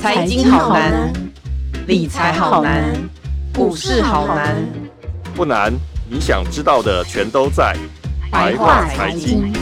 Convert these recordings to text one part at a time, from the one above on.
财经好难，理财好难，股市好难。不难，你想知道的全都在白话财经。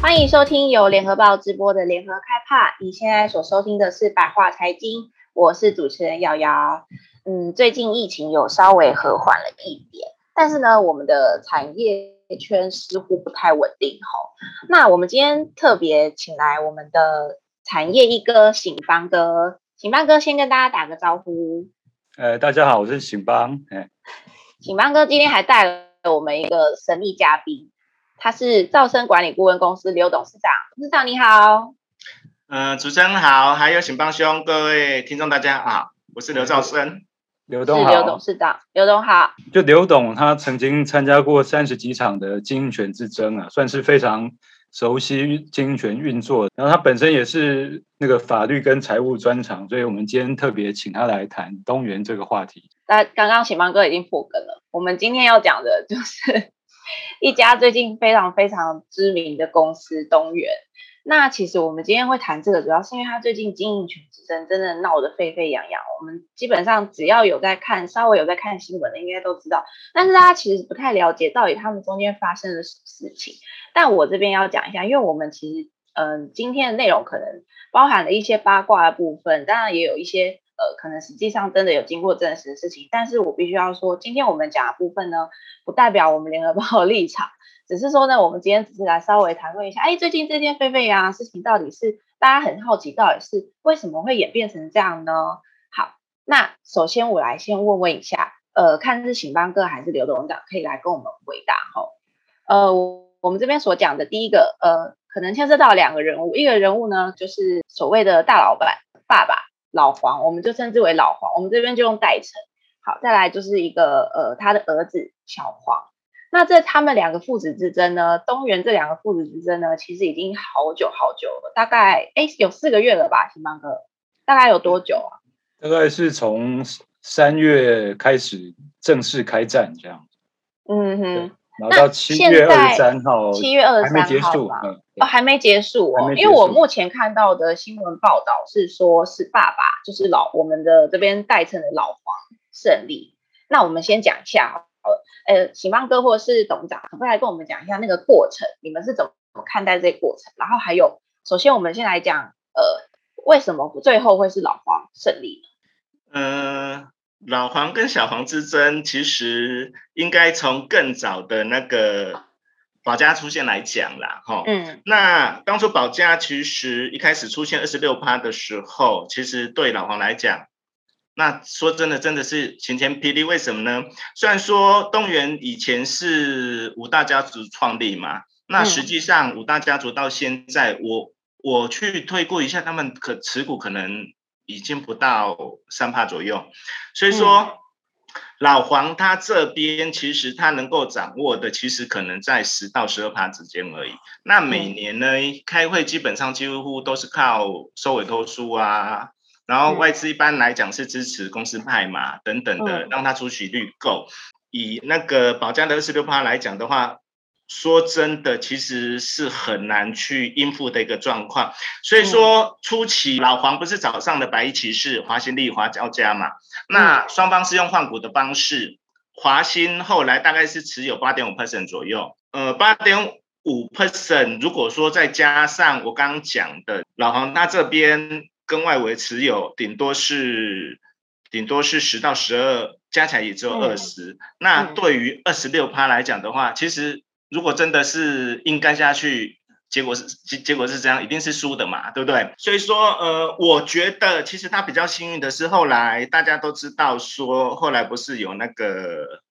欢迎收听由联合报直播的联合开帕，你现在所收听的是白话财经，我是主持人瑶瑶。嗯，最近疫情有稍微和缓了一点，但是呢，我们的产业圈似乎不太稳定吼。那我们今天特别请来我们的产业一哥醒邦哥，醒邦哥先跟大家打个招呼。呃，大家好，我是醒邦。哎，醒邦哥今天还带了我们一个神秘嘉宾，他是兆生管理顾问公司刘董事长。董事长你好。嗯、呃，主持人好，还有醒邦兄，各位听众大家好，我是刘兆升。刘董好，刘董事长，刘董好。就刘董，他曾经参加过三十几场的经营权之争啊，算是非常熟悉经营权运作。然后他本身也是那个法律跟财务专长，所以我们今天特别请他来谈东元这个话题。那刚刚醒邦哥已经破梗了，我们今天要讲的就是一家最近非常非常知名的公司东元。那其实我们今天会谈这个，主要是因为他最近经营权之真的闹得沸沸扬扬。我们基本上只要有在看，稍微有在看新闻的，应该都知道。但是大家其实不太了解到底他们中间发生了什么事情。但我这边要讲一下，因为我们其实，嗯、今天的内容可能包含了一些八卦的部分，当然也有一些，呃，可能实际上真的有经过证实的事情。但是我必须要说，今天我们讲的部分呢，不代表我们联合报的立场。只是说呢，我们今天只是来稍微谈论一下，哎，最近这件沸沸扬扬事情到底是大家很好奇，到底是为什么会演变成这样呢？好，那首先我来先问问一下，呃，看是醒邦哥还是刘董事长可以来跟我们回答哈。呃，我们这边所讲的第一个，呃，可能牵涉到两个人物，一个人物呢就是所谓的大老板爸爸老黄，我们就称之为老黄，我们这边就用代称。好，再来就是一个呃他的儿子小黄。那这他们两个父子之争呢？东元这两个父子之争呢，其实已经好久好久了，大概哎有四个月了吧，醒邦哥，大概有多久啊？大概是从三月开始正式开战这样。嗯哼，然后到七月二十三号，七月二十三号还没结束，嗯、哦，还没结束哦，因为我目前看到的新闻报道是说，是爸爸就是老我们的这边代称的老黄胜利。那我们先讲一下。呃，醒邦哥或者是董事长，可不可以来跟我们讲一下那个过程？你们是怎么看待这个过程？然后还有，首先我们先来讲，呃，为什么最后会是老黄胜利？呃，老黄跟小黄之争，其实应该从更早的那个保家出现来讲啦，哈。嗯。那当初保家其实一开始出现二十六趴的时候，其实对老黄来讲。那说真的，真的是晴天霹雳。为什么呢？虽然说东元以前是五大家族创立嘛，那实际上五大家族到现在，我我去推估一下，他们可持股可能已经不到三帕左右。所以说，老黄他这边其实他能够掌握的，其实可能在十到十二帕之间而已。那每年呢，开会基本上几乎都是靠收委托书啊。然后外资一般来讲是支持公司派嘛，等等的，让它出席率够。以那个宝佳的二十六趴来讲的话，说真的，其实是很难去应付的一个状况。所以说初期老黄不是早上的白衣骑士华新丽华交加嘛，那双方是用换股的方式，华新后来大概是持有八点五 percent 左右，呃，八点五 percent，如果说再加上我刚刚讲的老黄他这边。跟外围持有顶多是顶多是十到十二，加起来也只有二十、嗯。那对于二十六趴来讲的话，其实如果真的是硬干下去，结果是结结果是这样，一定是输的嘛，对不对？所以说，呃，我觉得其实他比较幸运的是，后来大家都知道说，后来不是有那个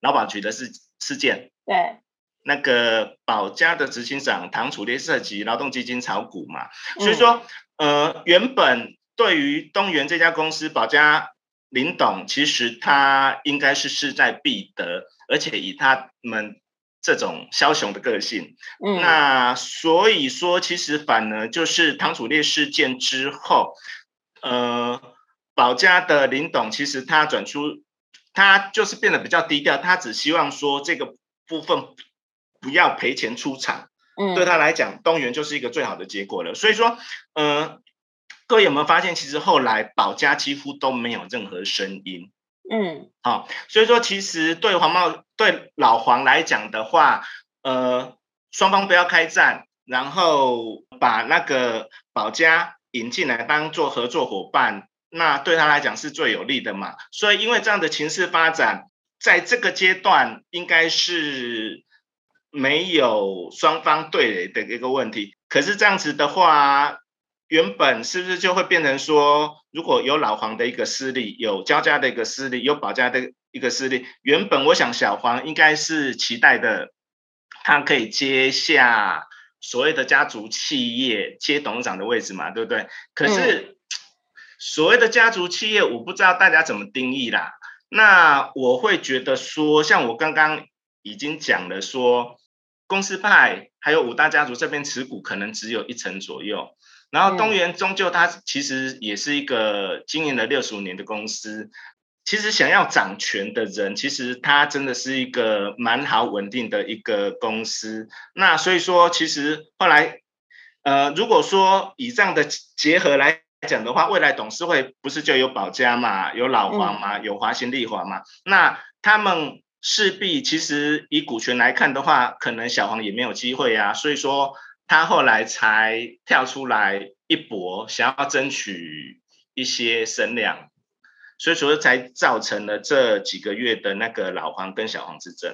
劳保局的事事件，对，那个宝佳的执行长唐楚烈涉及劳动基金炒股嘛，所以说。嗯呃，原本对于东元这家公司，宝佳林董其实他应该是势在必得，而且以他们这种枭雄的个性，嗯，那所以说其实反而就是唐楚烈事件之后，呃，宝佳的林董其实他转出，他就是变得比较低调，他只希望说这个部分不要赔钱出场，嗯，对他来讲，东元就是一个最好的结果了。所以说，嗯、呃，各位有没有发现，其实后来保家几乎都没有任何声音，嗯，好，所以说其实对黄茂对老黄来讲的话，呃，双方不要开战，然后把那个保家引进来当做合作伙伴，那对他来讲是最有利的嘛。所以因为这样的情势发展。在这个阶段，应该是没有双方对垒的一个问题。可是这样子的话，原本是不是就会变成说，如果有老黄的一个势力，有焦家的一个势力，有保家的一个势力，原本我想小黄应该是期待的，他可以接下所谓的家族企业接董事长的位置嘛，对不对？可是所谓的家族企业，我不知道大家怎么定义啦。那我会觉得说，像我刚刚已经讲了说，公司派还有五大家族这边持股可能只有一成左右，然后东元终究它其实也是一个经营了六十五年的公司，其实想要掌权的人，其实它真的是一个蛮好稳定的一个公司。那所以说，其实后来，呃，如果说以这样的结合来。讲的话，未来董事会不是就有保家嘛，有老黄嘛，有华新丽华嘛？嗯、那他们势必其实以股权来看的话，可能小黄也没有机会啊。所以说他后来才跳出来一搏，想要争取一些声量，所以说才造成了这几个月的那个老黄跟小黄之争。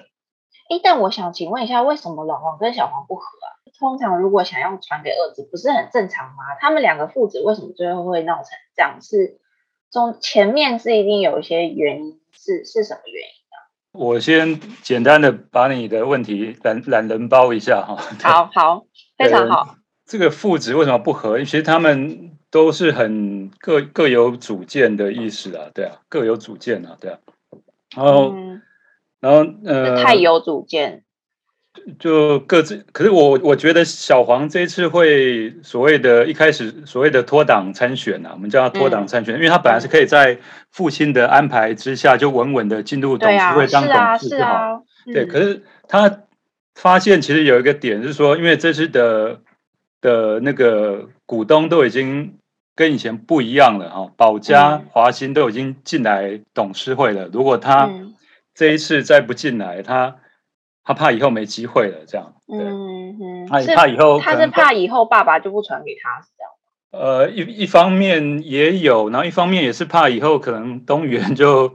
诶，但我想请问一下，为什么老黄跟小黄不合啊？通常如果想要传给儿子，不是很正常吗？他们两个父子为什么最后会闹成这样？是中前面是一定有一些原因，是是什么原因？我先简单的把你的问题懒懒人包一下哈。好好，非常好。这个父子为什么不和？其实他们都是很各各有主见的意思啊，对啊，各有主见啊，对啊。然后，嗯、然后呃，太有主见。就各自，可是我我觉得小黄这一次会所谓的一开始所谓的脱党参选啊，我们叫他脱党参选，嗯、因为他本来是可以在父亲的安排之下就稳稳的进入董事会当董事，就好。啊啊嗯、对，可是他发现其实有一个点是说，因为这次的的那个股东都已经跟以前不一样了哈，保家华新都已经进来董事会了，如果他这一次再不进来，他。他怕以后没机会了，这样。嗯哼，他怕以后，他是怕以后爸爸就不传给他，是这样。呃，一一方面也有，然后一方面也是怕以后可能东元就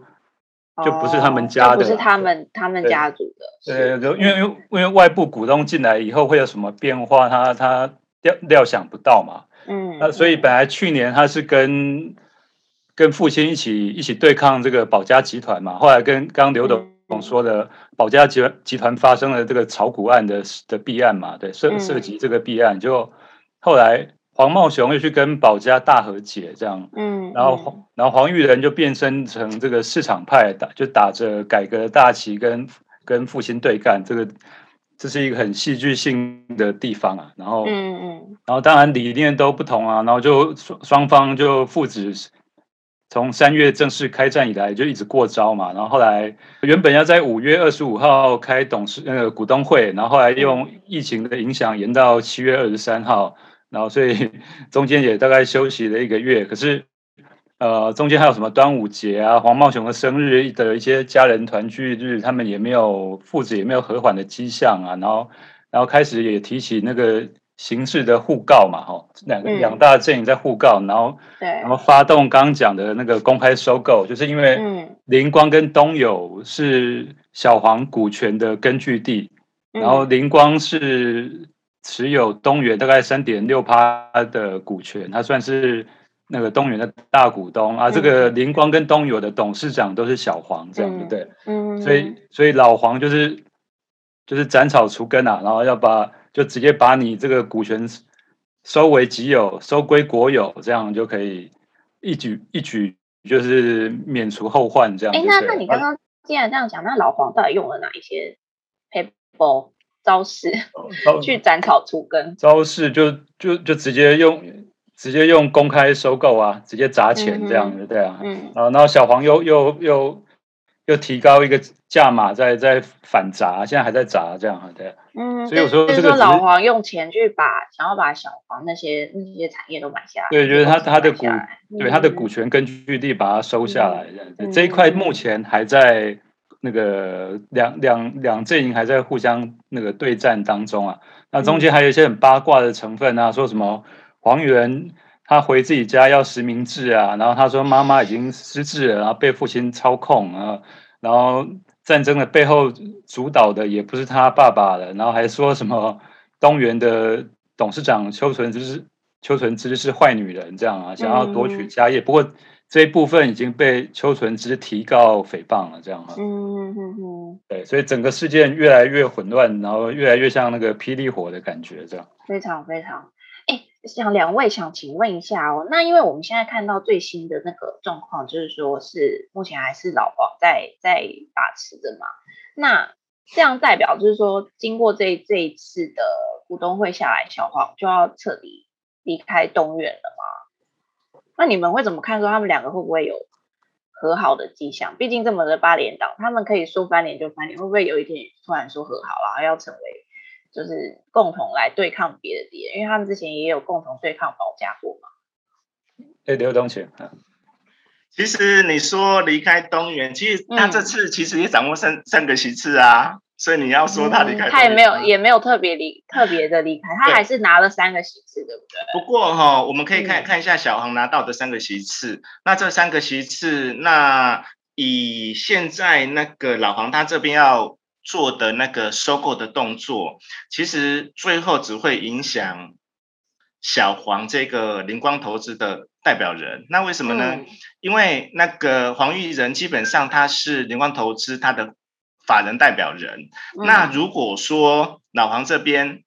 就不是他们家的，不是他们他们家族的。对，对，因为因为因为外部股东进来以后会有什么变化，他他料料想不到嘛。嗯，那所以本来去年他是跟跟父亲一起一起对抗这个保家集团嘛，后来跟刚刘董。说的保家集集团发生了这个炒股案的的弊案嘛，对，涉涉及这个弊案，就后来黄茂雄又去跟保家大和解，这样，嗯，然后然后黄玉仁就变身成这个市场派，打就打着改革大旗跟跟父亲对干，这个这是一个很戏剧性的地方啊，然后，嗯嗯，然后当然理念都不同啊，然后就双双方就父子。从三月正式开战以来，就一直过招嘛。然后后来原本要在五月二十五号开董事那个股东会，然后后来用疫情的影响延到七月二十三号。然后所以 中间也大概休息了一个月。可是呃，中间还有什么端午节啊、黄茂雄的生日的一些家人团聚日，他们也没有父子也没有和缓的迹象啊。然后然后开始也提起那个。形式的互告嘛，哈，两个两大阵营在互告，然后对，然后发动刚刚讲的那个公开收购，就是因为林光跟东友是小黄股权的根据地，然后林光是持有东元大概三点六趴的股权，他算是那个东元的大股东啊。这个林光跟东友的董事长都是小黄，这样对不对？嗯，所以所以老黄就是就是斩草除根啊，然后要把。就直接把你这个股权收为己有，收归国有，这样就可以一举一举就是免除后患，这样。哎，那那你刚刚既然这样讲，那老黄到底用了哪一些 paper 招式去斩草除根？招式就就就直接用直接用公开收购啊，直接砸钱这样子，嗯、对啊。嗯。然后然后小黄又又又又提高一个价码，在在反砸，现在还在砸这样啊，对。嗯，所以我说这个老黄用钱去把想要把小黄那些那些产业都买下来，对，觉得他他的股，对他的股权根据地把它收下来，这样。这一块目前还在那个两两两阵营还在互相那个对战当中啊。那中间还有一些很八卦的成分啊，说什么黄源他回自己家要实名制啊，然后他说妈妈已经失智了，然后被父亲操控啊，然后。战争的背后主导的也不是他爸爸了，然后还说什么东元的董事长邱纯之是邱纯之是坏女人这样啊，想要夺取家业。嗯、不过这一部分已经被邱纯之提告诽谤了，这样啊。嗯嗯嗯。对，所以整个事件越来越混乱，然后越来越像那个霹雳火的感觉，这样。非常非常。想两位想请问一下哦，那因为我们现在看到最新的那个状况，就是说是目前还是老黄在在把持的嘛？那这样代表就是说，经过这这一次的股东会下来，小黄就要彻底离开东元了吗？那你们会怎么看？说他们两个会不会有和好的迹象？毕竟这么的八连党，他们可以说翻脸就翻脸，会不会有一天突然说和好了，要成为？就是共同来对抗别的敌人，因为他们之前也有共同对抗保家过嘛。哎，刘东前，其实你说离开东元，其实他这次其实也掌握三三个席次啊，所以你要说他离开，他也没有也没有特别离特别的离开，他还是拿了三个席次，对不对？不过哈，我们可以看看一下小航拿到的三个席次，那这三个席次，那以现在那个老黄他这边要。做的那个收购的动作，其实最后只会影响小黄这个灵光投资的代表人。那为什么呢？嗯、因为那个黄玉仁基本上他是灵光投资他的法人代表人。嗯、那如果说老黄这边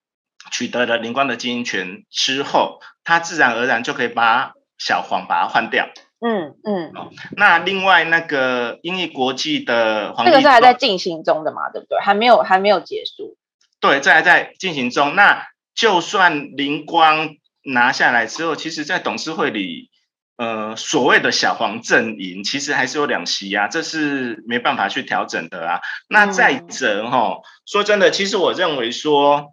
取得了灵光的经营权之后，他自然而然就可以把小黄把它换掉。嗯嗯，哦，那另外那个英译国际的黄，这个是还在进行中的嘛，对不对？还没有还没有结束。对，这还在进行中。那就算灵光拿下来之后，其实，在董事会里，呃，所谓的小黄阵营，其实还是有两席啊，这是没办法去调整的啊。那再者哈，嗯、说真的，其实我认为说。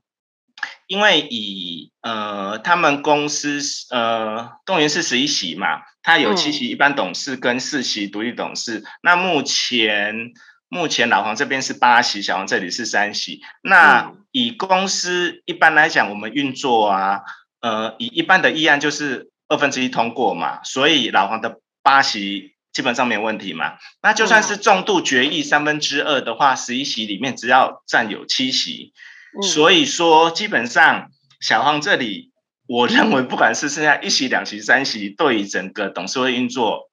因为以呃，他们公司呃，动员是十一席嘛，他有七席一般董事跟四席独立董事。嗯、那目前目前老黄这边是八席，小黄这里是三席。那以公司一般来讲，我们运作啊，呃，以一般的议案就是二分之一通过嘛，所以老黄的八席基本上没有问题嘛。那就算是重度决议三分之二的话，十一席里面只要占有七席。所以说，基本上小黄这里，我认为不管是剩下一席、两席、三席，对于整个董事会运作，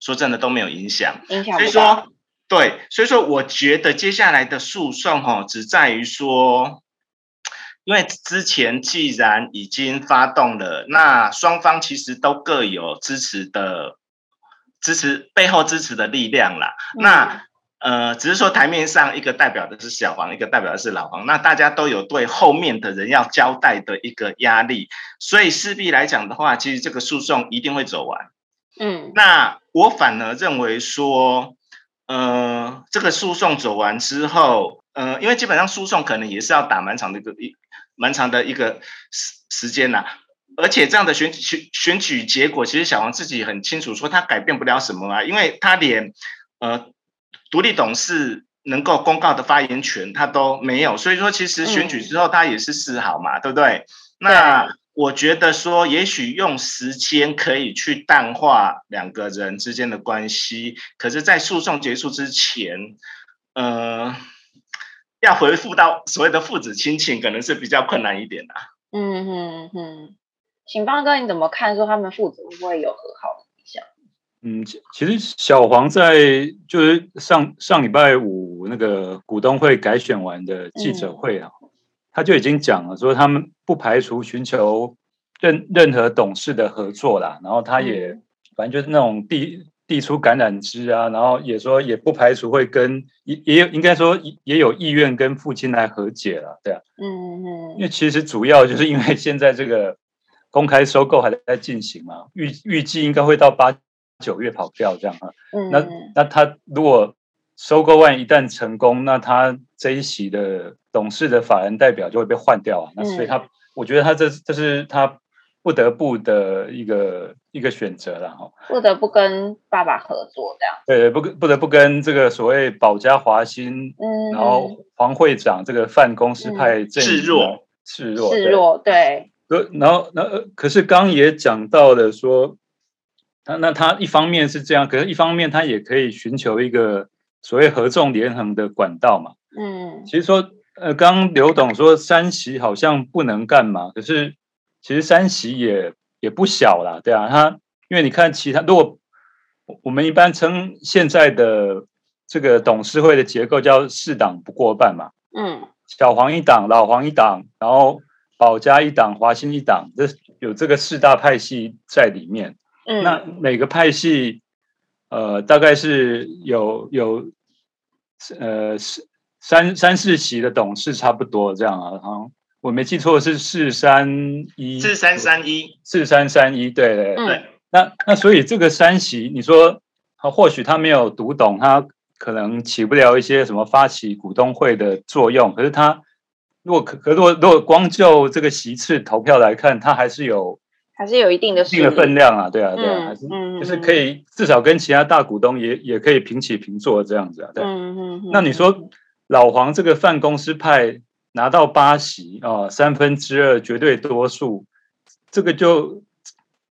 说真的都没有影响。影响。所以说，对，所以说，我觉得接下来的诉讼哈，只在于说，因为之前既然已经发动了，那双方其实都各有支持的支持背后支持的力量啦。嗯、那。呃，只是说台面上一个代表的是小黄，一个代表的是老黄，那大家都有对后面的人要交代的一个压力，所以势必来讲的话，其实这个诉讼一定会走完。嗯，那我反而认为说，呃，这个诉讼走完之后，呃，因为基本上诉讼可能也是要打蛮长的一个一蛮长的一个时时间呐，而且这样的选举选举结果，其实小黄自己很清楚，说他改变不了什么啊，因为他连呃。独立董事能够公告的发言权，他都没有，所以说其实选举之后他也是示好嘛，嗯、对不对？那我觉得说，也许用时间可以去淡化两个人之间的关系，可是，在诉讼结束之前，呃，要回复到所谓的父子亲情，可能是比较困难一点的。嗯哼哼，请邦哥，你怎么看？说他们父子会不会有和好？嗯，其实小黄在就是上上礼拜五那个股东会改选完的记者会啊，嗯、他就已经讲了，说他们不排除寻求任任何董事的合作啦，然后他也、嗯、反正就是那种递递出橄榄枝啊，然后也说也不排除会跟也也有应该说也有意愿跟父亲来和解了，对啊，嗯嗯，因为其实主要就是因为现在这个公开收购还在进行嘛，预预计应该会到八。九月跑票这样哈，嗯、那那他如果收购案一旦成功，那他这一席的董事的法人代表就会被换掉啊。那所以他，我觉得他这这是他不得不的一个一个选择了哈。不得不跟爸爸合作这样。对，不不得不跟这个所谓保家华新，嗯，然后黄会长这个泛公司派示弱，示弱，示弱，对。然后，那可是刚也讲到了说，他那他一方面是这样，可是一方面他也可以寻求一个所谓合纵连横的管道嘛。嗯，其实说，呃，刚刘董说三席好像不能干嘛，可是其实三席也也不小啦，对啊，他因为你看其他，如果我们一般称现在的这个董事会的结构叫四党不过半嘛，嗯，小黄一党，老黄一党，然后。保家一党，华兴一党，这有这个四大派系在里面。嗯，那每个派系，呃，大概是有有，呃，三三四席的董事差不多这样啊。好，我没记错是四三一，四三三一，四三三一，对对对。嗯、那那所以这个三席，你说，或许他没有读懂，他可能起不了一些什么发起股东会的作用，可是他。如果可可如果如果光就这个席次投票来看，他还是有还是有一定的一定的分量啊，对啊，对啊，还是就是可以至少跟其他大股东也也可以平起平坐这样子啊，对。嗯嗯。那你说老黄这个泛公司派拿到八席啊，三分之二绝对多数，这个就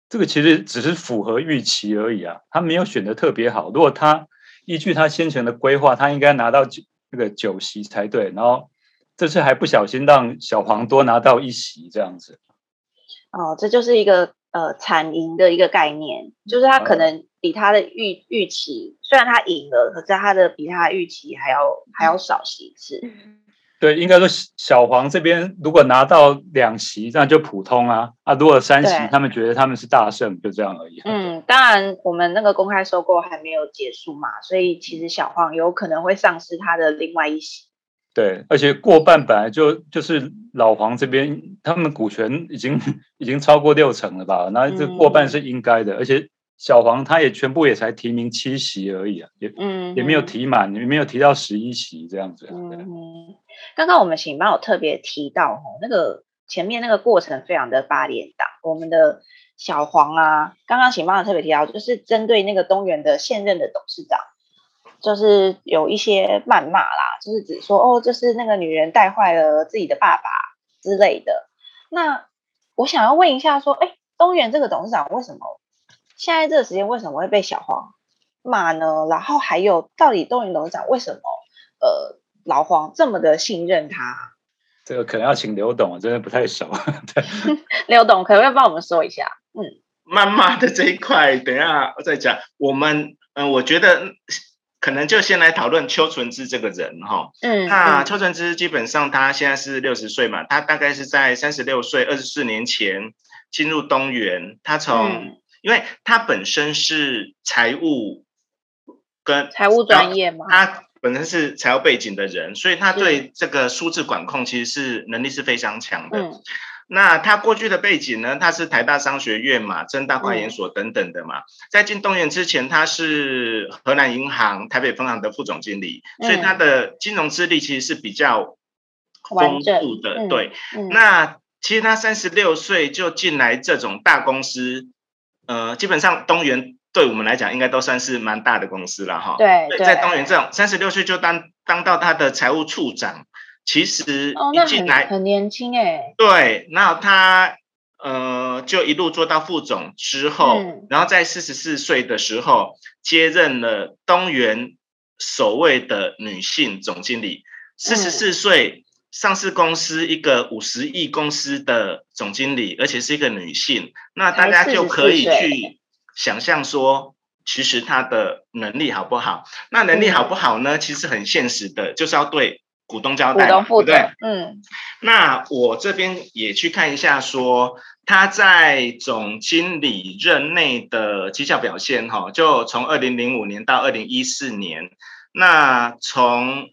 这个其实只是符合预期而已啊，他没有选的特别好。如果他依据他先前的规划，他应该拿到九那个九席才对，然后。这次还不小心让小黄多拿到一席这样子，哦，这就是一个呃惨赢的一个概念，就是他可能比他的预预期，虽然他赢了，可是他的比他的预期还要还要少席次。对，应该说小黄这边如果拿到两席，那就普通啊啊，如果三席，他们觉得他们是大胜，就这样而已。嗯，当然我们那个公开收购还没有结束嘛，所以其实小黄有可能会丧失他的另外一席。对，而且过半本来就就是老黄这边，他们股权已经已经超过六成了吧？那这过半是应该的，嗯、而且小黄他也全部也才提名七席而已啊，也嗯也没有提满，也没有提到十一席这样子。嗯，刚刚我们请帮有特别提到哦，那个前面那个过程非常的八连档，我们的小黄啊，刚刚请帮有特别提到，就是针对那个东元的现任的董事长。就是有一些谩骂啦，就是指说哦，就是那个女人带坏了自己的爸爸之类的。那我想要问一下，说，哎，东元这个董事长为什么现在这个时间为什么会被小黄骂呢？然后还有，到底东元董事长为什么呃老黄这么的信任他？这个可能要请刘董，我真的不太熟。刘董可不可以帮我们说一下？嗯，谩骂的这一块，等一下我再讲。我们嗯、呃，我觉得。可能就先来讨论邱纯之这个人哈，嗯，那邱纯之基本上他现在是六十岁嘛，他大概是在三十六岁，二十四年前进入东元，他从，嗯、因为他本身是财务跟财务专业嘛，他本身是财务背景的人，所以他对这个数字管控其实是能力是非常强的。嗯那他过去的背景呢？他是台大商学院嘛，政大化研所等等的嘛。嗯、在进东元之前，他是河南银行台北分行的副总经理，嗯、所以他的金融资历其实是比较丰富的。嗯、对，嗯、那其实他三十六岁就进来这种大公司，呃，基本上东元对我们来讲应该都算是蛮大的公司了哈。对，在东元这种三十六岁就当当到他的财务处长。其实一进来、哦、很，很年轻哎，对，那他呃就一路做到副总之后，嗯、然后在四十四岁的时候接任了东元首位的女性总经理。四十四岁上市公司一个五十亿公司的总经理，而且是一个女性，那大家就可以去想象说，其实她的能力好不好？那能力好不好呢？嗯、其实很现实的，就是要对。股东交代，对不对？嗯，那我这边也去看一下，说他在总经理任内的绩效表现，哈，就从二零零五年到二零一四年，那从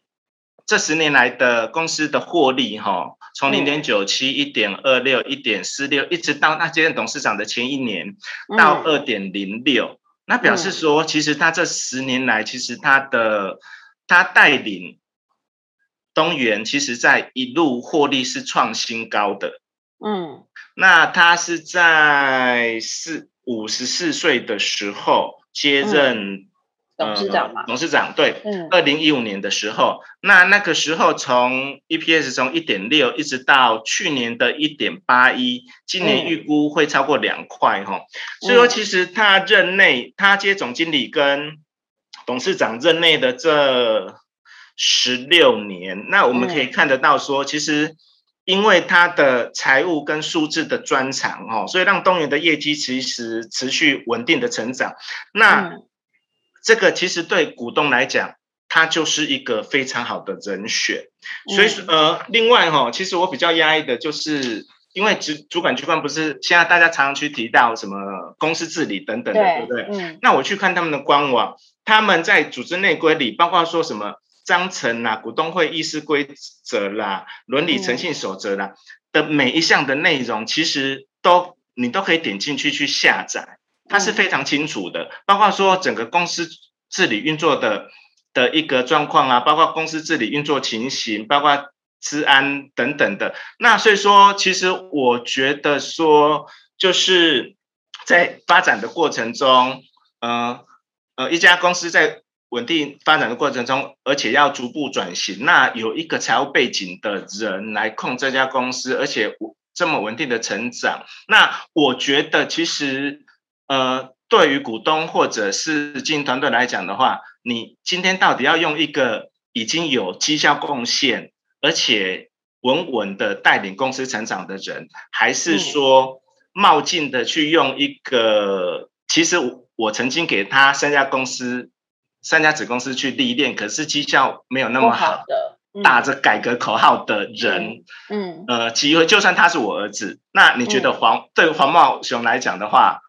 这十年来的公司的获利，哈，从零点九七、一点二六、一点四六，一直到他接任董事长的前一年到二点零六，那表示说，其实他这十年来，其实他的他带领东元，其实在一路获利是创新高的。嗯，那他是在四五十四岁的时候接任、嗯。董事长嘛、呃，董事长对，嗯，二零一五年的时候，那那个时候从 EPS 从一点六一直到去年的一点八一，今年预估会超过两块哈，所以说其实他任内，他接总经理跟董事长任内的这十六年，那我们可以看得到说，其实因为他的财务跟数字的专长哦，所以让东元的业绩其实持续稳定的成长，那。这个其实对股东来讲，他就是一个非常好的人选。所以说，呃，另外哈，其实我比较压抑的就是，因为主主管机关不是现在大家常常去提到什么公司治理等等的，对，对不对？嗯。那我去看他们的官网，他们在组织内规里，包括说什么章程啦、股东会议事规则啦、伦理诚信守则啦的每一项的内容，其实都你都可以点进去去下载。它是非常清楚的，包括说整个公司治理运作的的一个状况啊，包括公司治理运作情形，包括治安等等的。那所以说，其实我觉得说，就是在发展的过程中，呃呃，一家公司在稳定发展的过程中，而且要逐步转型，那有一个财务背景的人来控这家公司，而且这么稳定的成长，那我觉得其实。呃，对于股东或者是经营团队来讲的话，你今天到底要用一个已经有绩效贡献，而且稳稳的带领公司成长的人，还是说冒进的去用一个？其实我曾经给他三家公司、三家子公司去历练，可是绩效没有那么好，好的，嗯、打着改革口号的人，嗯，呃，机会就算他是我儿子，那你觉得黄、嗯、对黄茂雄来讲的话？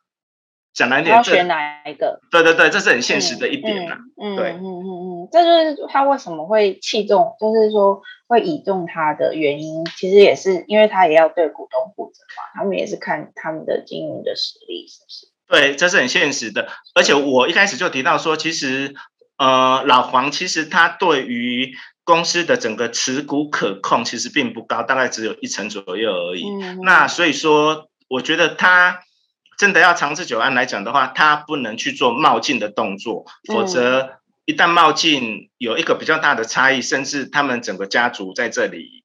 讲难点，要选哪一个？对对对，这是很现实的一点呐。嗯，对，嗯嗯嗯嗯，这就是他为什么会器重，就是说会倚重他的原因，其实也是因为他也要对股东负责嘛，他们也是看他们的经营的实力，是不是？对，这是很现实的。而且我一开始就提到说，其实呃，老黄其实他对于公司的整个持股可控其实并不高，大概只有一成左右而已。嗯，那所以说，我觉得他。真的要长治久安来讲的话，他不能去做冒进的动作，否则一旦冒进有一个比较大的差异，甚至他们整个家族在这里，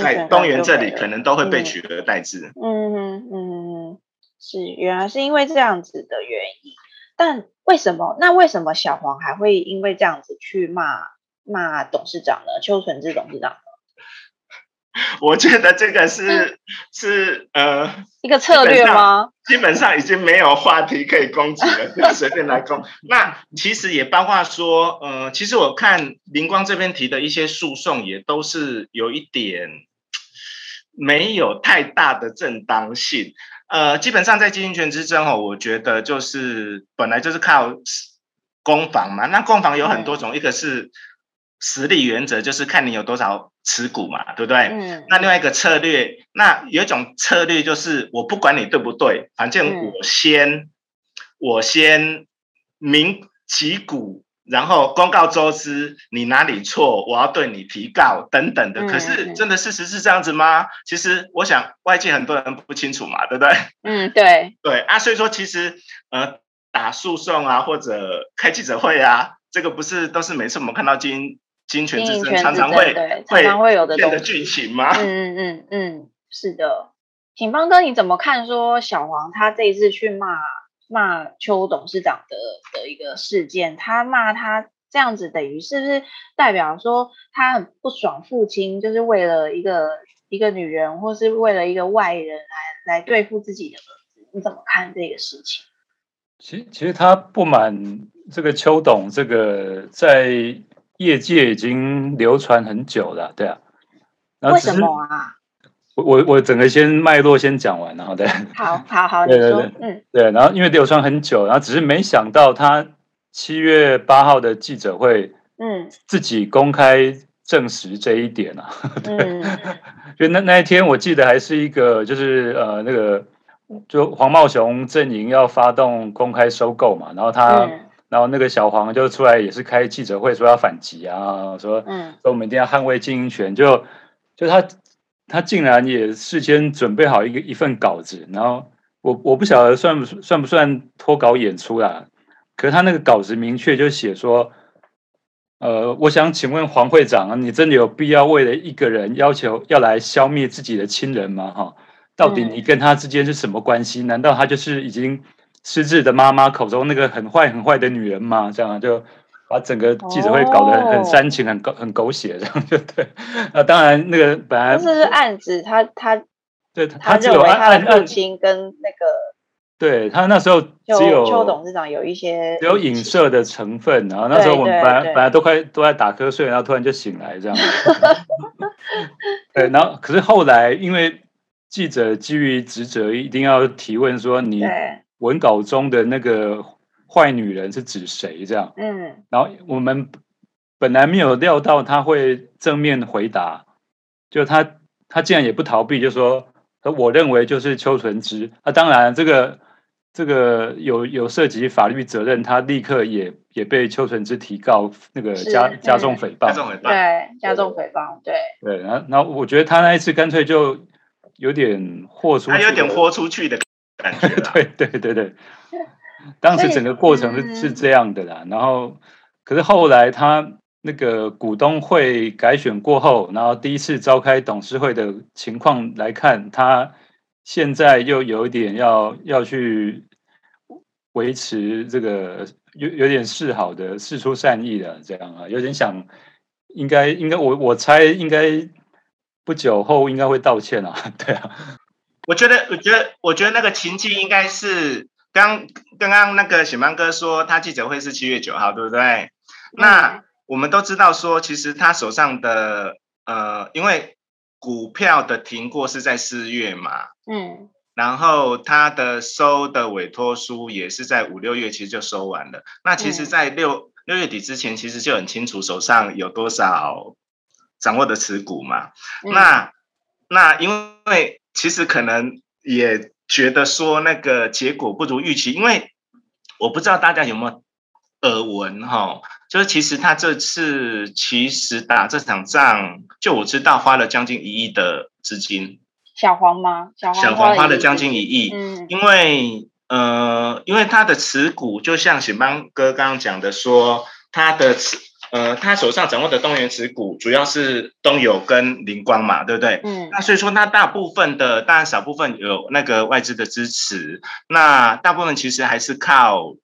在东元这里可能都会被取而代之。嗯嗯嗯，是原来是因为这样子的原因，但为什么？那为什么小黄还会因为这样子去骂骂董事长呢？邱纯志董事长？我觉得这个是是呃一个策略吗？基本上已经没有话题可以攻击了，就随便来攻。那其实也包括说，呃，其实我看林光这边提的一些诉讼，也都是有一点没有太大的正当性。呃，基本上在经营权之争哦，我觉得就是本来就是靠攻防嘛。那攻防有很多种，嗯、一个是。实力原则就是看你有多少持股嘛，对不对？嗯。那另外一个策略，那有一种策略就是我不管你对不对，反正我先、嗯、我先鸣旗鼓，然后公告周知，你哪里错，我要对你提告等等的。嗯、可是真的事实是这样子吗？其实我想外界很多人不清楚嘛，对不对？嗯，对。对啊，所以说其实呃打诉讼啊，或者开记者会啊，这个不是都是每次我们看到经。经营权之争常常会会常常会有的的剧情吗？嗯嗯嗯嗯，是的。警方哥，你怎么看？说小黄他这一次去骂骂邱董事长的的一个事件，他骂他这样子，等于是不是代表说他很不爽父亲，就是为了一个一个女人，或是为了一个外人来来对付自己的儿子？你怎么看这个事情？其实其实他不满这个邱董，这个在。业界已经流传很久了，对啊。为什么啊？我我我整个先脉络先讲完，然后对。好，好，好，对对对，嗯，对。然后因为流传很久，然后只是没想到他七月八号的记者会，嗯，自己公开证实这一点啊。对。就那那一天，我记得还是一个，就是呃那个，就黄茂雄阵营要发动公开收购嘛，然后他。然后那个小黄就出来也是开记者会说要反击啊，说嗯，说我们一定要捍卫经营权，就就他他竟然也事先准备好一个一份稿子，然后我我不晓得算不算不算脱稿演出啦，可是他那个稿子明确就写说，呃，我想请问黄会长啊，你真的有必要为了一个人要求要来消灭自己的亲人吗？哈，到底你跟他之间是什么关系？难道他就是已经？失智的妈妈口中那个很坏很坏的女人吗，这样就把整个记者会搞得很很煽情、很狗很狗血，这样就对。那当然，那个本来这是案子他他对他认为他的父亲跟那个对他那时候只有邱董事长有一些有影射的成分，然后那时候我们本来本来都快都在打瞌睡，然后突然就醒来这样。对，然后可是后来因为记者基于职责，一定要提问说你。文稿中的那个坏女人是指谁？这样，嗯，然后我们本来没有料到他会正面回答，就他他竟然也不逃避，就说，我认为就是邱纯之。啊，当然这个这个有有涉及法律责任，他立刻也也被邱纯之提告那个加加重诽谤，对，加重诽谤，对对。然后然后我觉得他那一次干脆就有点豁出去，他有点豁出去的。对对对对，当时整个过程是是这样的啦。然后，可是后来他那个股东会改选过后，然后第一次召开董事会的情况来看，他现在又有一点要要去维持这个有有点示好的示出善意的这样啊，有点想应该应该我我猜应该不久后应该会道歉啊，对啊。我觉得，我觉得，我觉得那个情境应该是刚刚刚那个雪芒哥说他记者会是七月九号，对不对？嗯、那我们都知道说，其实他手上的呃，因为股票的停过是在四月嘛，嗯，然后他的收的委托书也是在五六月其实就收完了。那其实，在六六月底之前，其实就很清楚手上有多少掌握的持股嘛。嗯、那那因为。其实可能也觉得说那个结果不如预期，因为我不知道大家有没有耳闻哈，就是其实他这次其实打这场仗，就我知道花了将近一亿的资金。小黄吗？小黄，花了将近一亿，嗯，因为呃，因为他的持股就像醒邦哥刚刚讲的说，他的持。呃，他手上掌握的东元持股主要是东友跟灵光嘛，对不对？嗯。那所以说，那大部分的，当然少部分有那个外资的支持，那大部分其实还是靠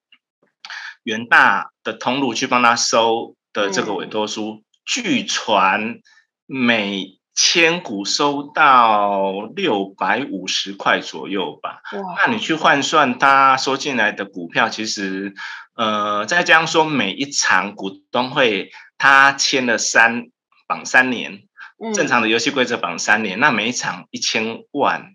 元大的通路去帮他收的这个委托书。嗯、据传每千股收到六百五十块左右吧。哇。那你去换算他收进来的股票，其实。呃，再加上说，每一场股东会，他签了三绑三年，正常的游戏规则绑三年，嗯、那每一场一千万，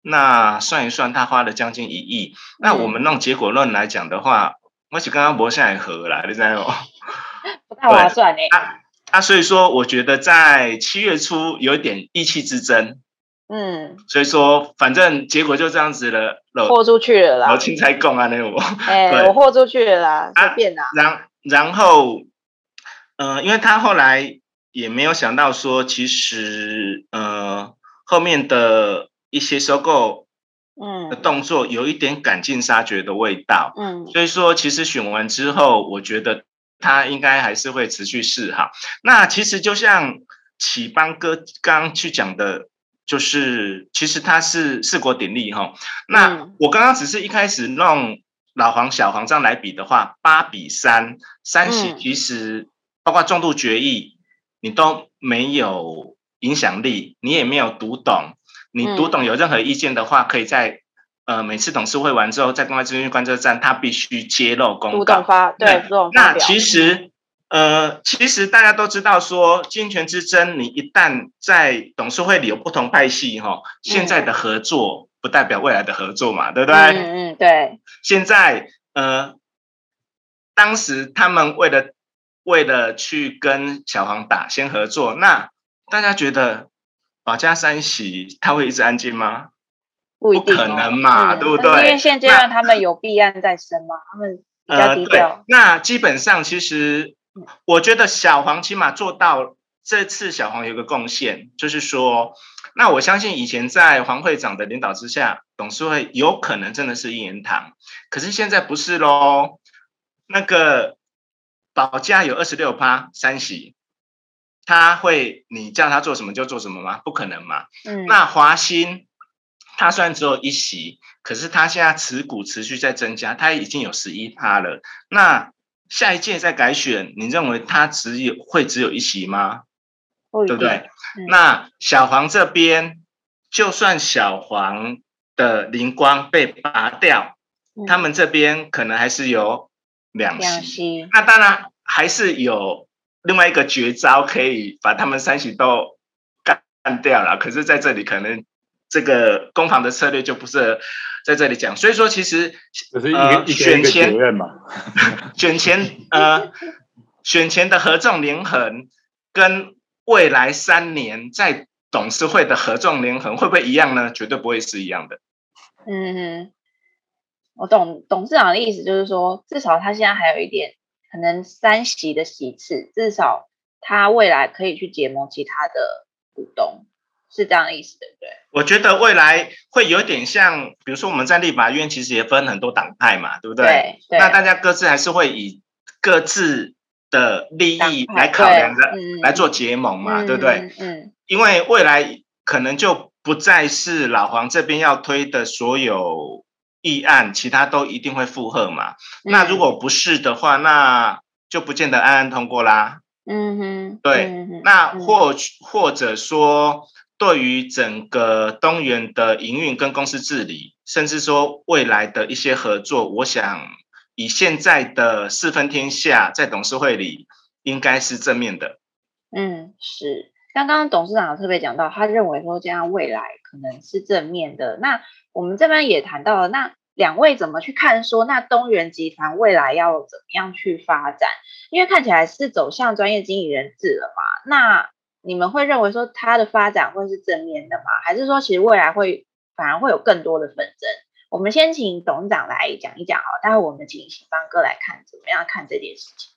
那算一算，他花了将近一亿。嗯、那我们用结果论来讲的话，我是刚刚博下来合啦，你知道吗？不太划算呢。啊，啊，所以说，我觉得在七月初有一点意气之争。嗯，所以说，反正结果就这样子了，豁出去了啦。老青菜供啊，那我。哎，我豁出去了啦，随便啦。然然后，呃，因为他后来也没有想到说，其实呃后面的一些收购，嗯，的动作有一点赶尽杀绝的味道。嗯，所以说，其实选完之后，我觉得他应该还是会持续试哈。那其实就像启邦哥刚刚去讲的。就是其实他是四国鼎立哈，那我刚刚只是一开始弄老黄小黄这样来比的话，八比三，三席其实包括重度决议，你都没有影响力，你也没有读懂，你读懂有任何意见的话，可以在呃每次董事会完之后，在公开资讯观测站，他必须揭露公告，发对，那其实。呃，其实大家都知道说，说经权之争，你一旦在董事会里有不同派系，哈，现在的合作不代表未来的合作嘛，对不对？嗯嗯，对。现在，呃，当时他们为了为了去跟小黄打先合作，那大家觉得保家三喜他会一直安静吗？不一定，不可能嘛，嗯、对不对？因为现阶段他们有弊案在身嘛，他们。呃，对，那基本上其实我觉得小黄起码做到这次，小黄有个贡献，就是说，那我相信以前在黄会长的领导之下，董事会有可能真的是一言堂，可是现在不是喽。那个保价有二十六趴三席，他会你叫他做什么就做什么吗？不可能嘛。嗯。那华新他虽然只有一席，可是他现在持股持续在增加，他已经有十一趴了。那下一届再改选，你认为他只有会只有一席吗？对不对？嗯。那小黄这边，就算小黄的灵光被拔掉，嗯，他们这边可能还是有。两席，那当然还是有另外一个绝招，可以把他们三席都干掉了。可是在这里，可能这个攻防的策略就不是在这里讲。所以说，其实呃，选前 选前呃，选前的合纵连横，跟未来三年在董事会的合纵连横会不会一样呢？绝对不会是一样的。嗯哼。我懂董事长的意思，就是说，至少他现在还有一点可能三席的席次，至少他未来可以去结盟其他的股东，是这样的意思，对不对？我觉得未来会有点像，比如说我们在立法院其实也分很多党派嘛，对不对？对。对。那大家各自还是会以各自的利益来考量的，来做结盟嘛，对不对？嗯。因为未来可能就不再是老黄这边要推的所有。议案，其他都一定会附和嘛？嗯、那如果不是的话，那就不见得安安通过啦。嗯哼，对。嗯、那或或者说，对于整个东元的营运跟公司治理，甚至说未来的一些合作，我想以现在的四分天下，在董事会里应该是正面的。嗯，是。刚刚董事长特别讲到，他认为说这样未来可能是正面的。那我们这边也谈到了，那两位怎么去看说，那东元集团未来要怎么样去发展？因为看起来是走向专业经理人制了嘛。那你们会认为说它的发展会是正面的吗？还是说其实未来会反而会有更多的纷争？我们先请董事长来讲一讲哦，待会我们请信邦哥来看怎么样看这件事情。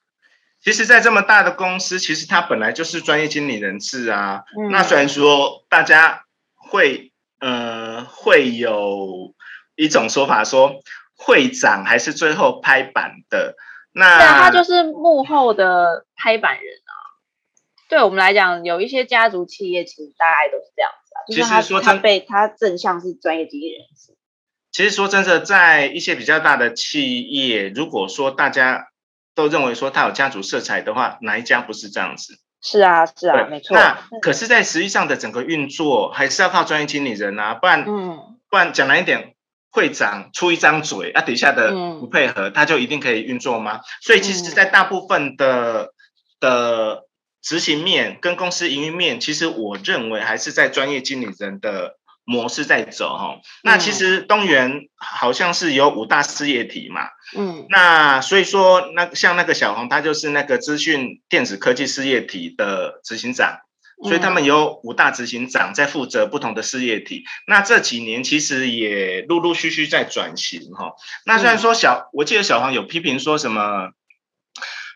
其实，在这么大的公司，其实他本来就是专业经理人制啊。嗯、那虽然说大家会呃会有一种说法说，会长还是最后拍板的。那对啊，他就是幕后的拍板人啊。对我们来讲，有一些家族企业其实大概都是这样子啊。其实说他被他正向是专业经理人士。其实说真的，在一些比较大的企业，如果说大家。都认为说他有家族色彩的话，哪一家不是这样子？是啊，是啊，没错。那可是，在实际上的整个运作，还是要靠专业经理人啊，不然，嗯，不然讲难一点，会长出一张嘴啊，底下的不配合，嗯、他就一定可以运作吗？所以，其实，在大部分的、嗯、的执行面跟公司营运面，其实我认为还是在专业经理人的。模式在走哈，那其实东元好像是有五大事业体嘛，嗯，那所以说那像那个小黄，他就是那个资讯电子科技事业体的执行长，所以他们有五大执行长在负责不同的事业体。那这几年其实也陆陆续续在转型哈。那虽然说小，我记得小黄有批评说什么。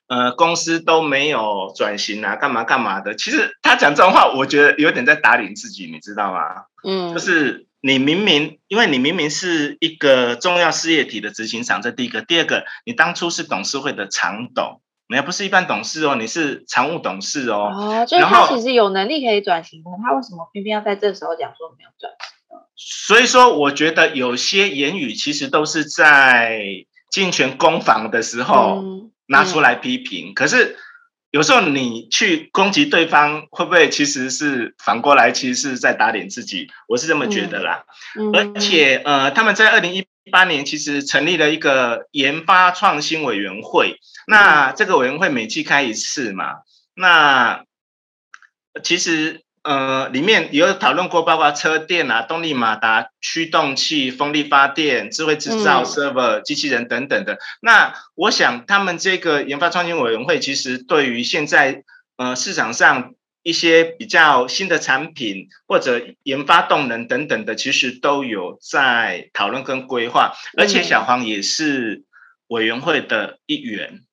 呃，公司都没有转型啊，干嘛干嘛的。其实他讲这种话，我觉得有点在打脸自己，你知道吗？嗯，就是你明明，因为你明明是一个重要事业体的执行长，这第一个。第二个，你当初是董事会的常董，你还不是一般董事哦，你是常务董事哦。哦，就是他其实有能力可以转型的，他为什么偏偏要在这时候讲说没有转型呢？所以说，我觉得有些言语其实都是在竞选攻防的时候。嗯拿出来批评，嗯、可是有时候你去攻击对方，会不会其实是反过来，其实是在打脸自己？我是这么觉得啦。而且呃，他们在二零一八年其实成立了一个研发创新委员会，那这个委员会每季开一次嘛，那其实。呃，里面有讨论过，包括车电啊、动力马达、驱动器、风力发电、智慧制造、server、机器人等等的。那我想，他们这个研发创新委员会，其实对于现在呃市场上一些比较新的产品或者研发动能等等的，其实都有在讨论跟规划。而且小黄也是委员会的一员。嗯，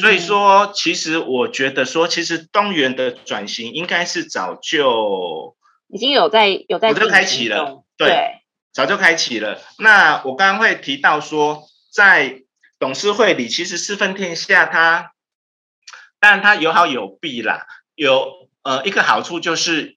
所以说，其实我觉得说，其实东元的转型应该是早就已经有在有在早就开启了，对，对早就开启了。那我刚刚会提到说，在董事会里，其实四分天下它，当然它有好有弊啦。有呃一个好处就是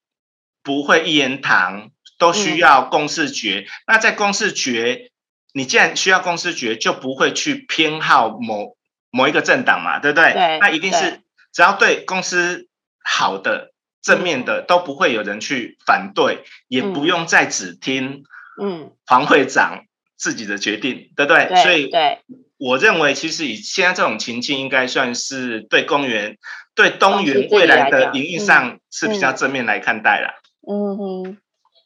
不会一言堂，都需要公示决。嗯、那在公示决，你既然需要公示决，就不会去偏好某。某一个政党嘛，对不对？对，那一定是只要对公司好的、正面的，都不会有人去反对，也不用再只听嗯黄会长自己的决定，对不对？所以，对，我认为其实以现在这种情境，应该算是对公园、对东园未来的营运上是比较正面来看待了。嗯哼。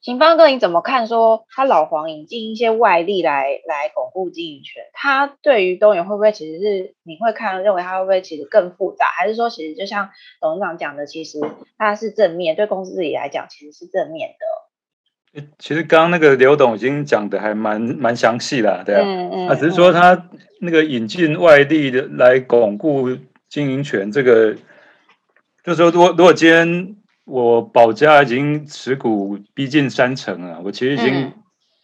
秦方哥，你怎么看？说他老黄引进一些外力来来巩固经营权，他对于东元会不会其实是你会看认为他会不会其实更复杂，还是说其实就像董事长讲的，其实他是正面，对公司自己来讲其实是正面的。其实刚刚那个刘董已经讲的还蛮蛮详细了，对啊，嗯嗯，啊，只是说他那个引进外力的来巩固经营权，这个就是说如果如果今天。我保家已经持股逼近三成了，我其实已经、嗯、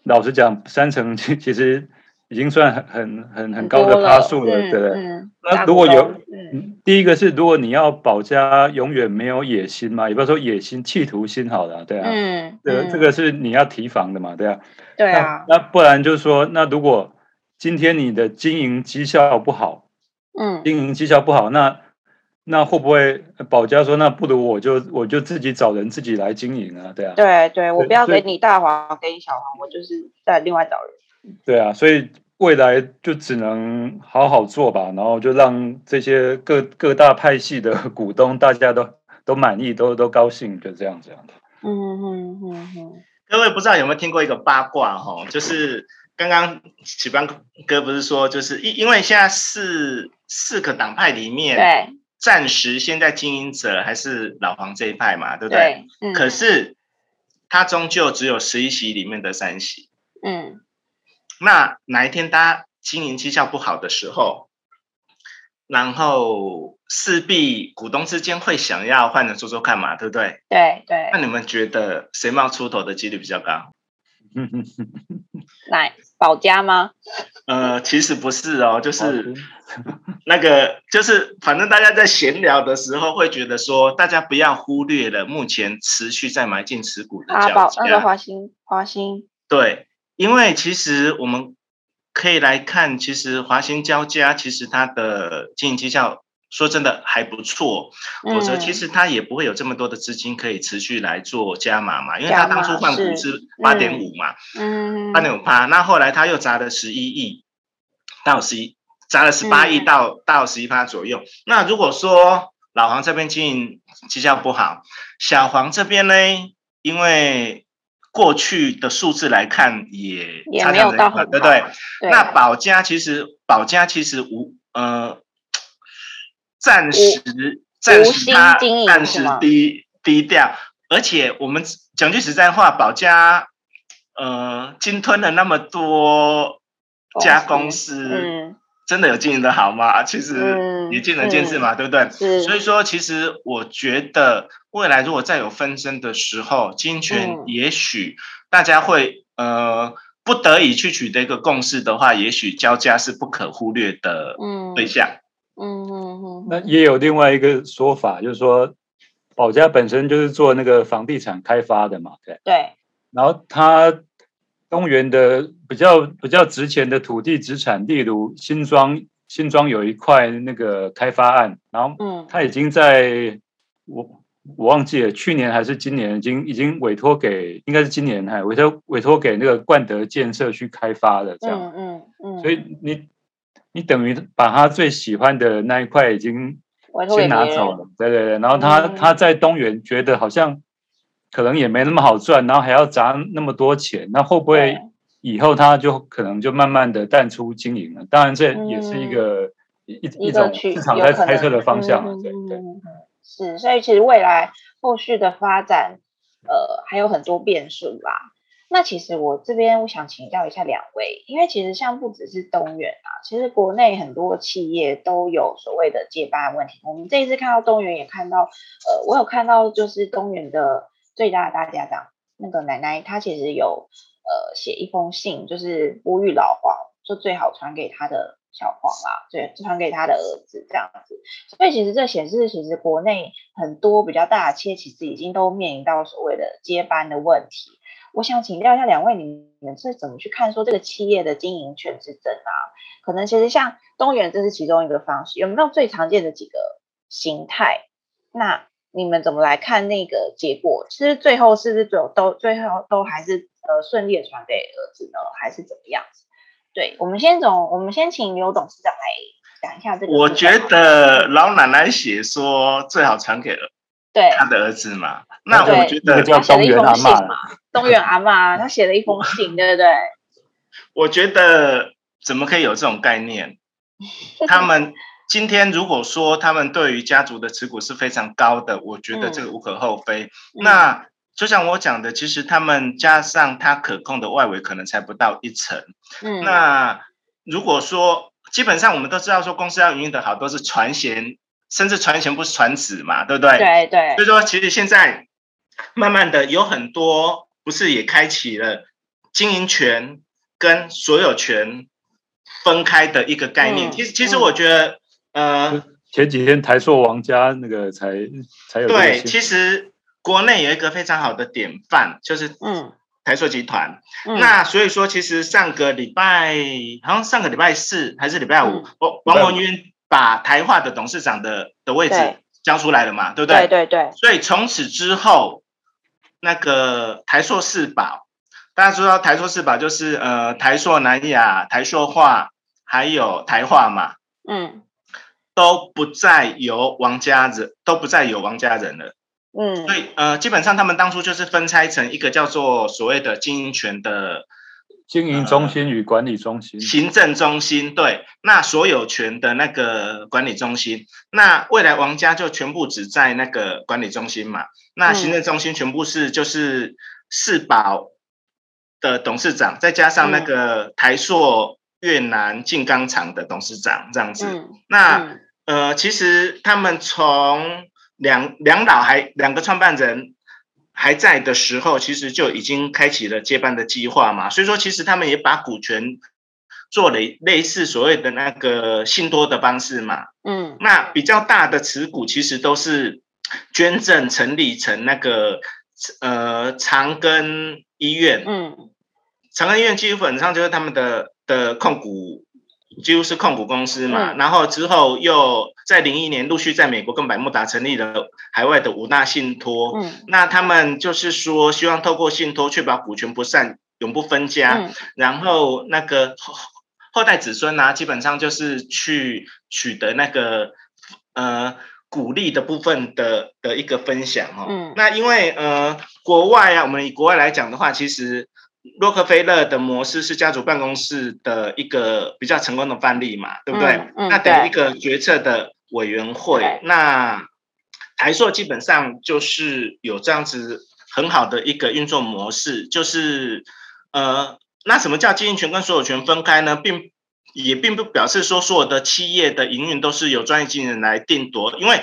老实讲，三成其 其实已经算很很很很高的趴数了，对不对？嗯、那如果有，嗯、第一个是如果你要保家永远没有野心嘛，也不要说野心，企图心好了，对啊，嗯，这这个是你要提防的嘛，对啊，对啊，那不然就是说，那如果今天你的经营绩效不好，嗯，经营绩效不好，那那会不会保家说，那不如我就我就自己找人自己来经营啊？对啊，对对，我不要给你大黄，给你小黄，我就是再另外找人。对啊，所以未来就只能好好做吧，然后就让这些各各大派系的股东大家都都满意，都都高兴，就这样这样的。嗯嗯嗯嗯。各位不知道有没有听过一个八卦哈？就是刚刚启邦哥不是说，就是因因为现在四四个党派里面对。暂时现在经营者还是老黄这一派嘛，对不对？对，嗯。可是他终究只有十一席里面的三席。嗯。那哪一天他经营绩效不好的时候，然后势必股东之间会想要换人做做看嘛，对不对？对对。那你们觉得谁冒出头的几率比较高？来，宝佳吗？呃，其实不是哦，就是 那个，就是反正大家在闲聊的时候会觉得说，大家不要忽略了目前持续在买进持股的啊，保。那个华兴，华兴。对，因为其实我们可以来看，其实华兴交加，其实它的经营绩效。说真的还不错，否则其实他也不会有这么多的资金可以持续来做加码嘛，因为他当初换股是八点五嘛，嗯，八点五趴，那后来他又砸了十一亿到十一，砸了十八亿到、嗯、到十一趴左右。那如果说老黄这边经营绩效不好，小黄这边呢，因为过去的数字来看也差强人意，对不对？对那保家其实保家其实无呃。暂时，暂时他暂时低低调，而且我们讲句实在话，宝家呃，鲸吞了那么多家公司，嗯、真的有经营的好吗？其实也见仁见智嘛，嗯、对不对？所以说，其实我觉得未来如果再有纷争的时候，经营权也许大家会呃不得已去取得一个共识的话，也许交加是不可忽略的对象。嗯嗯嗯嗯，那也有另外一个说法，就是说，保家本身就是做那个房地产开发的嘛，对。对。然后他东园的比较比较值钱的土地资产，例如新庄，新庄有一块那个开发案，然后嗯，他已经在我我忘记了去年还是今年，已经已经委托给，应该是今年还委托委托给那个冠德建设去开发的这样，嗯嗯嗯，所以你。你等于把他最喜欢的那一块已经先拿走了，对对对，然后他、嗯、他在东元觉得好像可能也没那么好赚，然后还要砸那么多钱，那会不会以后他就可能就慢慢的淡出经营了？当然这也是一个、嗯、一一种市场在猜测的方向，对对。是，所以其实未来后续的发展，呃，还有很多变数吧。那其实我这边我想请教一下两位，因为其实像不只是东元啊，其实国内很多企业都有所谓的接班问题。我们这一次看到东元，也看到，呃，我有看到就是东元的最大的大家长那个奶奶，她其实有呃写一封信，就是呼吁老黄，就最好传给他的。小黄啊，对，传给他的儿子这样子，所以其实这显示，其实国内很多比较大的企业，其实已经都面临到所谓的接班的问题。我想请教一下两位，你们是怎么去看说这个企业的经营权之争啊？可能其实像东元，这是其中一个方式，有没有最常见的几个形态？那你们怎么来看那个结果？其实最后是不是都都最后都还是呃顺利的传给儿子呢？还是怎么样子？对，我们先从，我们先请刘董事长来讲一下这个。我觉得老奶奶写说最好传给对他的儿子嘛，那我觉得叫东元阿妈嘛，东元阿妈他写了一封信，对不对？我觉得怎么可以有这种概念？他们今天如果说他们对于家族的持股是非常高的，我觉得这个无可厚非。嗯、那就像我讲的，其实他们加上他可控的外围，可能才不到一成。嗯，那如果说基本上我们都知道，说公司要营运的好，都是传贤，甚至传钱不是传子嘛，对不对？对对。所以说，其实现在慢慢的有很多，不是也开启了经营权跟所有权分开的一个概念。嗯、其实，其实我觉得，嗯、呃，前几天台塑王家那个才才有对，其实。国内有一个非常好的典范，就是嗯，台塑集团。嗯、那所以说，其实上个礼拜，好像上个礼拜四还是礼拜五，王王文渊把台化的董事长的的位置交出来了嘛，对，不对？对对对。所以从此之后，那个台硕四宝，大家知道台硕四宝就是呃台硕、南亚、台硕化还有台化嘛，嗯，都不再由王家人，都不再有王家人了。嗯，所以呃，基本上他们当初就是分拆成一个叫做所谓的经营权的经营中心与管理中心、呃、行政中心，对，那所有权的那个管理中心，那未来王家就全部只在那个管理中心嘛，那行政中心全部是就是四宝的董事长，再加上那个台塑越南静冈厂的董事长这样子，嗯、那、嗯、呃，其实他们从两两老还两个创办人还在的时候，其实就已经开启了接班的计划嘛。所以说，其实他们也把股权做了类似所谓的那个信托的方式嘛。嗯，那比较大的持股其实都是捐赠成立成那个呃长庚医院。嗯，长庚医院基本上就是他们的的控股。几乎是控股公司嘛，嗯、然后之后又在零一年陆续在美国跟百慕达成立了海外的五大信托。嗯，那他们就是说希望透过信托确保股权不散、永不分家，嗯、然后那个后后代子孙啊，基本上就是去取得那个呃股利的部分的的一个分享哈、哦。嗯，那因为呃国外啊，我们以国外来讲的话，其实。洛克菲勒的模式是家族办公室的一个比较成功的范例嘛，对不对？嗯嗯、那等于一个决策的委员会。那台硕基本上就是有这样子很好的一个运作模式，就是呃，那什么叫经营权跟所有权分开呢？并也并不表示说所有的企业的营运都是由专业经理人来定夺，因为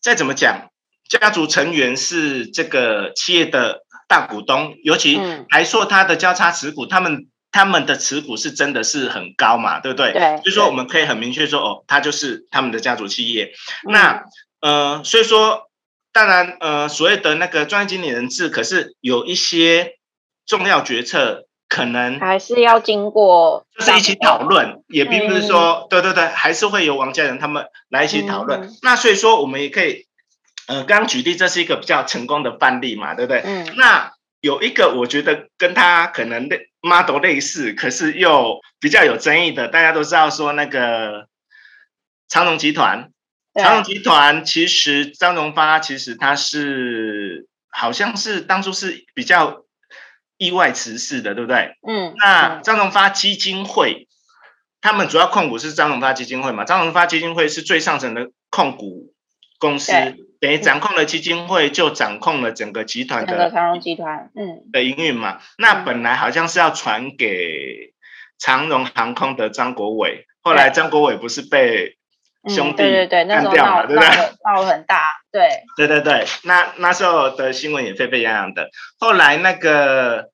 再怎么讲，家族成员是这个企业的。大股东，尤其台塑他的交叉持股，嗯、他们他们的持股是真的是很高嘛，对不对？对。所以说我们可以很明确说，哦，他就是他们的家族企业。嗯、那呃，所以说，当然呃，所谓的那个专业经理人制，可是有一些重要决策可能还是要经过，就是一起讨论，也并不是说，嗯、对对对，还是会由王家人他们来一起讨论。嗯、那所以说，我们也可以。呃，刚刚举例，这是一个比较成功的范例嘛，对不对？嗯。那有一个，我觉得跟他可能类 model 类似，可是又比较有争议的，大家都知道说那个长荣集团，长荣集团其实张荣发其实他是好像是当初是比较意外辞世的，对不对？嗯。那张荣发基金会，他们主要控股是张荣发基金会嘛？张荣发基金会是最上层的控股公司。等于掌控了基金会，就掌控了整个集团的整个长荣集团，嗯，的营运嘛。那本来好像是要传给长荣航空的张国伟，后来张国伟不是被兄弟干掉了，对不对？闹很大，对，对对对。那那时候的新闻也沸沸扬扬的。后来那个。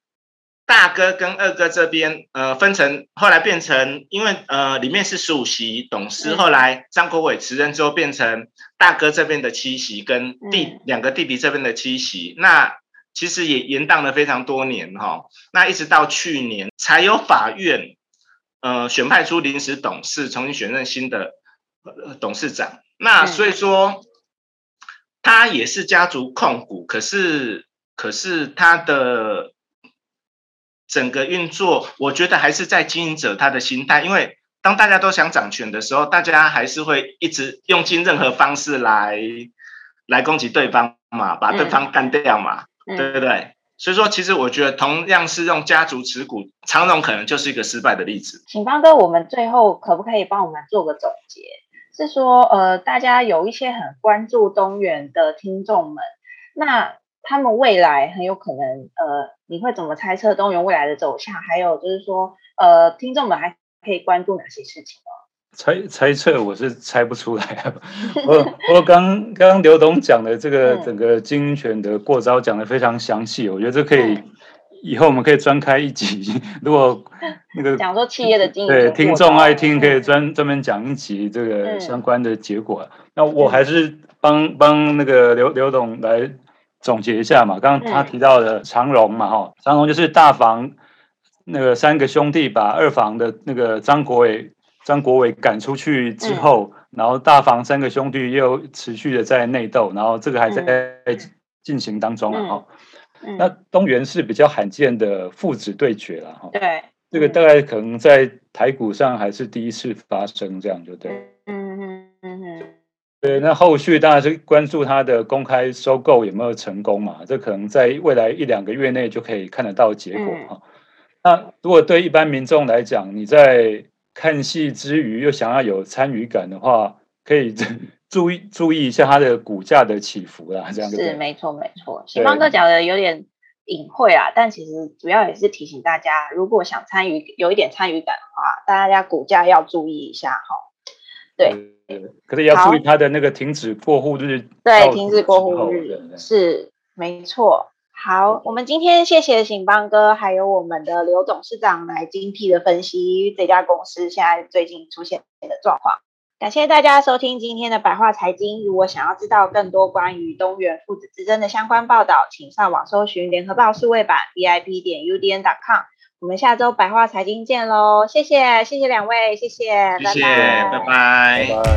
大哥跟二哥这边，呃，分成后来变成，因为呃里面是十五席董事，后来张国伟辞任之后变成大哥这边的七席，跟弟两个弟弟这边的七席，那其实也延宕了非常多年哈，那一直到去年才有法院，呃选派出临时董事，重新选任新的董事长，那所以说他也是家族控股，可是可是他的。整个运作，我觉得还是在经营者他的心态，因为当大家都想掌权的时候，大家还是会一直用尽任何方式来来攻击对方嘛，把对方干掉嘛，嗯、对不对？所以说，其实我觉得同样是用家族持股，长荣可能就是一个失败的例子。请方哥，我们最后可不可以帮我们做个总结？是说，呃，大家有一些很关注东元的听众们，那。他们未来很有可能，呃，你会怎么猜测东元未来的走向？还有就是说，呃，听众们还可以关注哪些事情呢？猜猜测我是猜不出来啊。我我刚刚刘董讲的这个整个经营权的过招讲的非常详细，我觉得这可以以后我们可以专开一集。如果 那个讲说企业的经营对听众爱听，可以专专门讲一集这个相关的结果。那我还是帮帮那个刘刘董来。总结一下嘛，刚刚他提到的长荣嘛，哈，长荣就是大房那个三个兄弟把二房的那个张国伟张国伟赶出去之后，然后大房三个兄弟又持续的在内斗，然后这个还在进行当中啊，哈。那东元是比较罕见的父子对决了，哈。对，这个大概可能在台股上还是第一次发生，这样就对。嗯嗯嗯嗯。对，那后续当然是关注它的公开收购有没有成功嘛？这可能在未来一两个月内就可以看得到结果哈。嗯、那如果对一般民众来讲，你在看戏之余又想要有参与感的话，可以注意注意一下它的股价的起伏啦。这样子是没错没错。喜芳哥讲的有点隐晦啊，但其实主要也是提醒大家，如果想参与有一点参与感的话，大家股价要注意一下哈。对。可是也要注意它的那个停止过户日。对，停止过户日是没错。好，我们今天谢谢醒邦哥，还有我们的刘董事长来精辟的分析这家公司现在最近出现的状况。感谢大家收听今天的百话财经。如果想要知道更多关于东元父子之争的相关报道，请上网搜寻联合报数位版 VIP 点 UDN.com。我们下周百话财经见喽！谢谢，谢谢两位，谢谢，谢谢，拜拜，拜拜。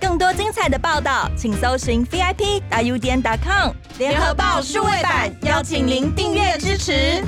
更多精彩的报道，请搜寻 VIP 大 UDN.com 联合报数位版，邀请您订阅支持。